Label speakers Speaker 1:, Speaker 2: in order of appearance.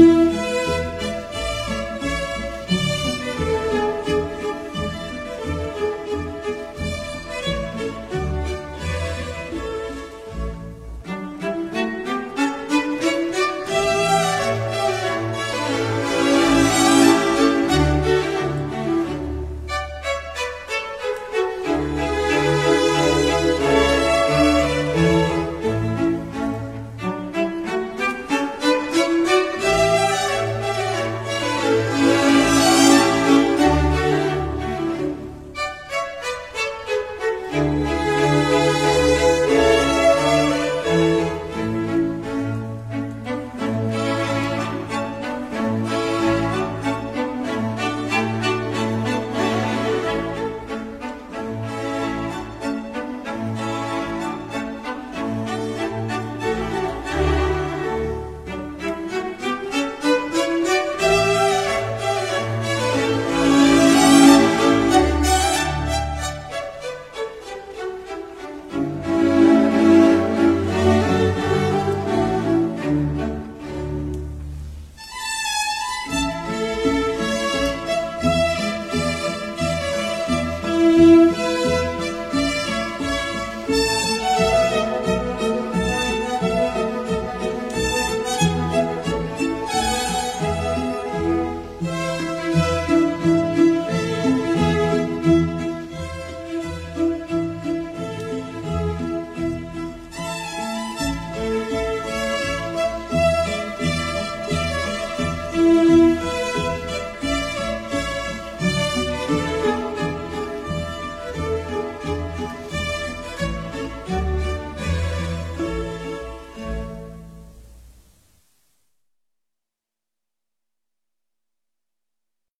Speaker 1: 啊。Thank you.